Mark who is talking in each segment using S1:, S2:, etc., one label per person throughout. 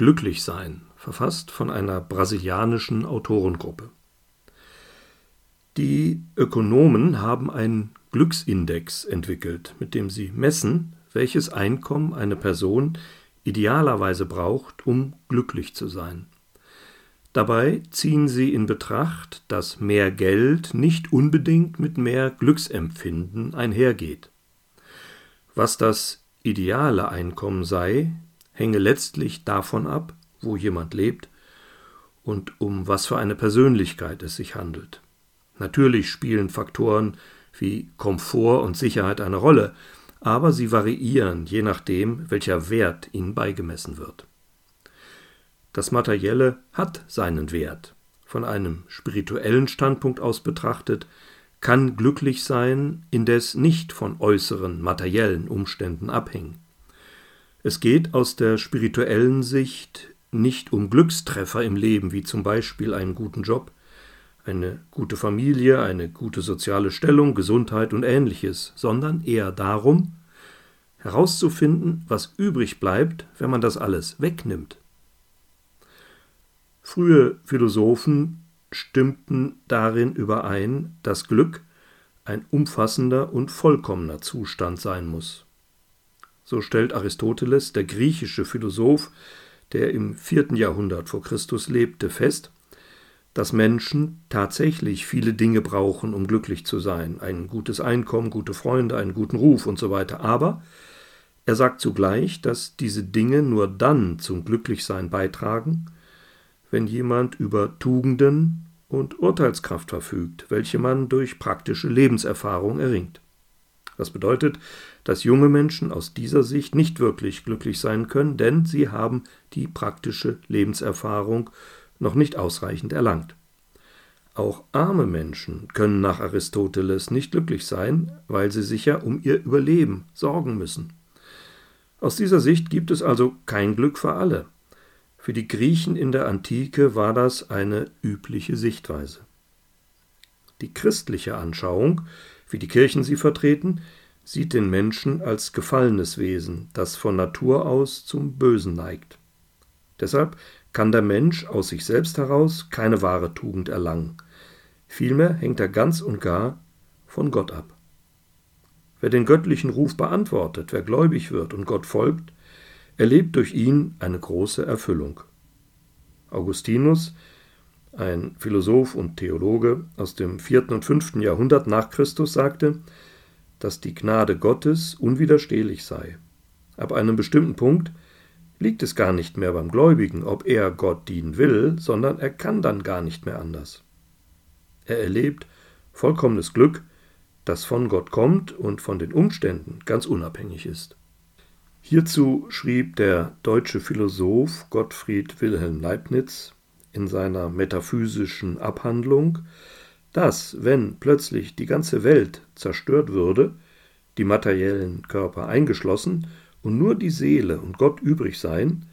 S1: Glücklich sein, verfasst von einer brasilianischen Autorengruppe. Die Ökonomen haben einen Glücksindex entwickelt, mit dem sie messen, welches Einkommen eine Person idealerweise braucht, um glücklich zu sein. Dabei ziehen sie in Betracht, dass mehr Geld nicht unbedingt mit mehr Glücksempfinden einhergeht. Was das ideale Einkommen sei, hänge letztlich davon ab, wo jemand lebt und um was für eine Persönlichkeit es sich handelt. Natürlich spielen Faktoren wie Komfort und Sicherheit eine Rolle, aber sie variieren je nachdem, welcher Wert ihnen beigemessen wird. Das Materielle hat seinen Wert. Von einem spirituellen Standpunkt aus betrachtet, kann glücklich sein indes nicht von äußeren materiellen Umständen abhängen. Es geht aus der spirituellen Sicht nicht um Glückstreffer im Leben, wie zum Beispiel einen guten Job, eine gute Familie, eine gute soziale Stellung, Gesundheit und ähnliches, sondern eher darum, herauszufinden, was übrig bleibt, wenn man das alles wegnimmt. Frühe Philosophen stimmten darin überein, dass Glück ein umfassender und vollkommener Zustand sein muss. So stellt Aristoteles, der griechische Philosoph, der im vierten Jahrhundert vor Christus lebte, fest, dass Menschen tatsächlich viele Dinge brauchen, um glücklich zu sein. Ein gutes Einkommen, gute Freunde, einen guten Ruf und so weiter. Aber er sagt zugleich, dass diese Dinge nur dann zum Glücklichsein beitragen, wenn jemand über Tugenden und Urteilskraft verfügt, welche man durch praktische Lebenserfahrung erringt. Das bedeutet, dass junge Menschen aus dieser Sicht nicht wirklich glücklich sein können, denn sie haben die praktische Lebenserfahrung noch nicht ausreichend erlangt. Auch arme Menschen können nach Aristoteles nicht glücklich sein, weil sie sich ja um ihr Überleben sorgen müssen. Aus dieser Sicht gibt es also kein Glück für alle. Für die Griechen in der Antike war das eine übliche Sichtweise. Die christliche Anschauung, wie die Kirchen sie vertreten, sieht den Menschen als gefallenes Wesen, das von Natur aus zum Bösen neigt. Deshalb kann der Mensch aus sich selbst heraus keine wahre Tugend erlangen. Vielmehr hängt er ganz und gar von Gott ab. Wer den göttlichen Ruf beantwortet, wer gläubig wird und Gott folgt, erlebt durch ihn eine große Erfüllung. Augustinus, ein Philosoph und Theologe aus dem vierten und fünften Jahrhundert nach Christus, sagte, dass die Gnade Gottes unwiderstehlich sei. Ab einem bestimmten Punkt liegt es gar nicht mehr beim Gläubigen, ob er Gott dienen will, sondern er kann dann gar nicht mehr anders. Er erlebt vollkommenes Glück, das von Gott kommt und von den Umständen ganz unabhängig ist. Hierzu schrieb der deutsche Philosoph Gottfried Wilhelm Leibniz in seiner metaphysischen Abhandlung, dass, wenn plötzlich die ganze Welt zerstört würde, die materiellen Körper eingeschlossen, und nur die Seele und Gott übrig seien,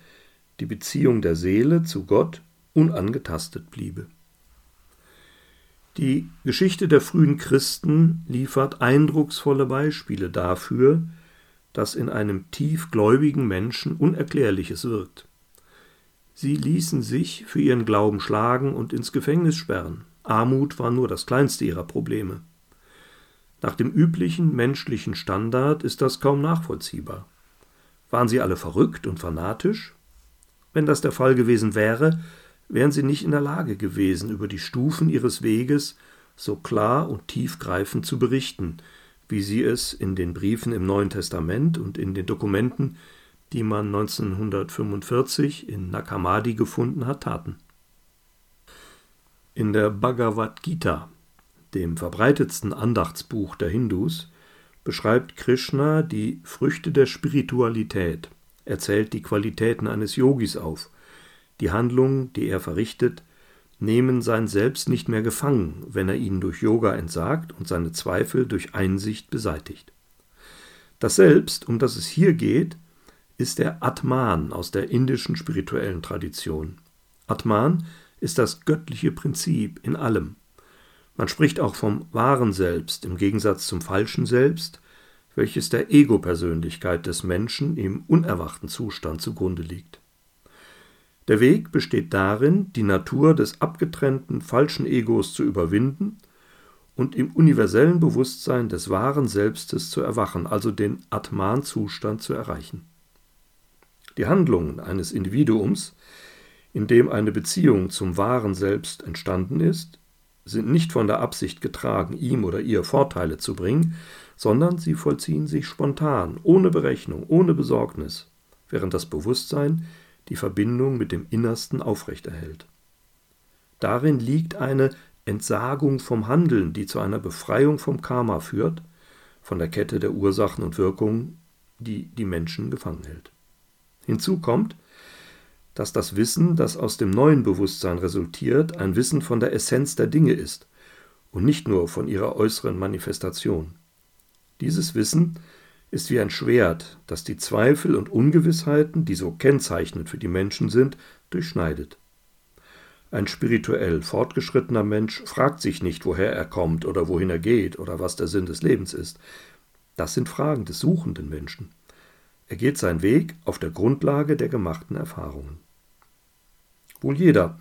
S1: die Beziehung der Seele zu Gott unangetastet bliebe. Die Geschichte der frühen Christen liefert eindrucksvolle Beispiele dafür, dass in einem tiefgläubigen Menschen Unerklärliches wirkt. Sie ließen sich für ihren Glauben schlagen und ins Gefängnis sperren. Armut war nur das kleinste ihrer Probleme. Nach dem üblichen menschlichen Standard ist das kaum nachvollziehbar. Waren sie alle verrückt und fanatisch? Wenn das der Fall gewesen wäre, wären sie nicht in der Lage gewesen, über die Stufen ihres Weges so klar und tiefgreifend zu berichten, wie sie es in den Briefen im Neuen Testament und in den Dokumenten, die man 1945 in Nakamadi gefunden hat, taten. In der Bhagavad Gita, dem verbreitetsten Andachtsbuch der Hindus, beschreibt Krishna die Früchte der Spiritualität, er zählt die Qualitäten eines Yogis auf. Die Handlungen, die er verrichtet, nehmen sein Selbst nicht mehr gefangen, wenn er ihnen durch Yoga entsagt und seine Zweifel durch Einsicht beseitigt. Das Selbst, um das es hier geht, ist der Atman aus der indischen spirituellen Tradition. Atman ist das göttliche Prinzip in allem. Man spricht auch vom wahren Selbst im Gegensatz zum falschen Selbst, welches der Ego-Persönlichkeit des Menschen im unerwachten Zustand zugrunde liegt. Der Weg besteht darin, die Natur des abgetrennten falschen Egos zu überwinden und im universellen Bewusstsein des wahren Selbstes zu erwachen, also den Atman-Zustand zu erreichen. Die Handlungen eines Individuums, in dem eine Beziehung zum wahren Selbst entstanden ist, sind nicht von der Absicht getragen, ihm oder ihr Vorteile zu bringen, sondern sie vollziehen sich spontan, ohne Berechnung, ohne Besorgnis, während das Bewusstsein die Verbindung mit dem Innersten aufrechterhält. Darin liegt eine Entsagung vom Handeln, die zu einer Befreiung vom Karma führt, von der Kette der Ursachen und Wirkungen, die die Menschen gefangen hält. Hinzu kommt, dass das Wissen, das aus dem neuen Bewusstsein resultiert, ein Wissen von der Essenz der Dinge ist und nicht nur von ihrer äußeren Manifestation. Dieses Wissen ist wie ein Schwert, das die Zweifel und Ungewissheiten, die so kennzeichnend für die Menschen sind, durchschneidet. Ein spirituell fortgeschrittener Mensch fragt sich nicht, woher er kommt oder wohin er geht oder was der Sinn des Lebens ist. Das sind Fragen des suchenden Menschen. Er geht seinen Weg auf der Grundlage der gemachten Erfahrungen. Wohl jeder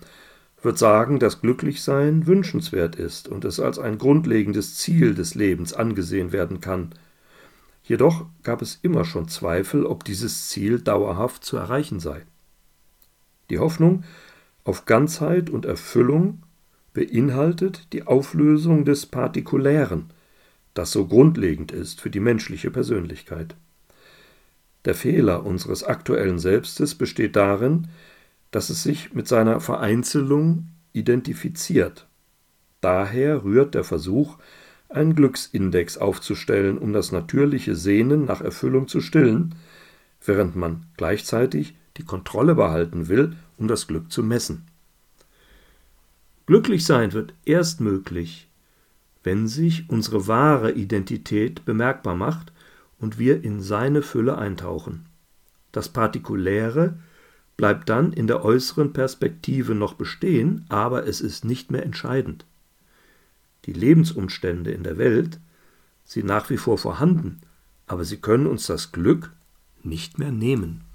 S1: wird sagen, dass Glücklichsein wünschenswert ist und es als ein grundlegendes Ziel des Lebens angesehen werden kann. Jedoch gab es immer schon Zweifel, ob dieses Ziel dauerhaft zu erreichen sei. Die Hoffnung auf Ganzheit und Erfüllung beinhaltet die Auflösung des Partikulären, das so grundlegend ist für die menschliche Persönlichkeit. Der Fehler unseres aktuellen Selbstes besteht darin, dass es sich mit seiner Vereinzelung identifiziert. Daher rührt der Versuch, einen Glücksindex aufzustellen, um das natürliche Sehnen nach Erfüllung zu stillen, während man gleichzeitig die Kontrolle behalten will, um das Glück zu messen. Glücklich sein wird erst möglich, wenn sich unsere wahre Identität bemerkbar macht und wir in seine Fülle eintauchen. Das Partikuläre bleibt dann in der äußeren Perspektive noch bestehen, aber es ist nicht mehr entscheidend. Die Lebensumstände in der Welt sind nach wie vor vorhanden, aber sie können uns das Glück nicht mehr nehmen.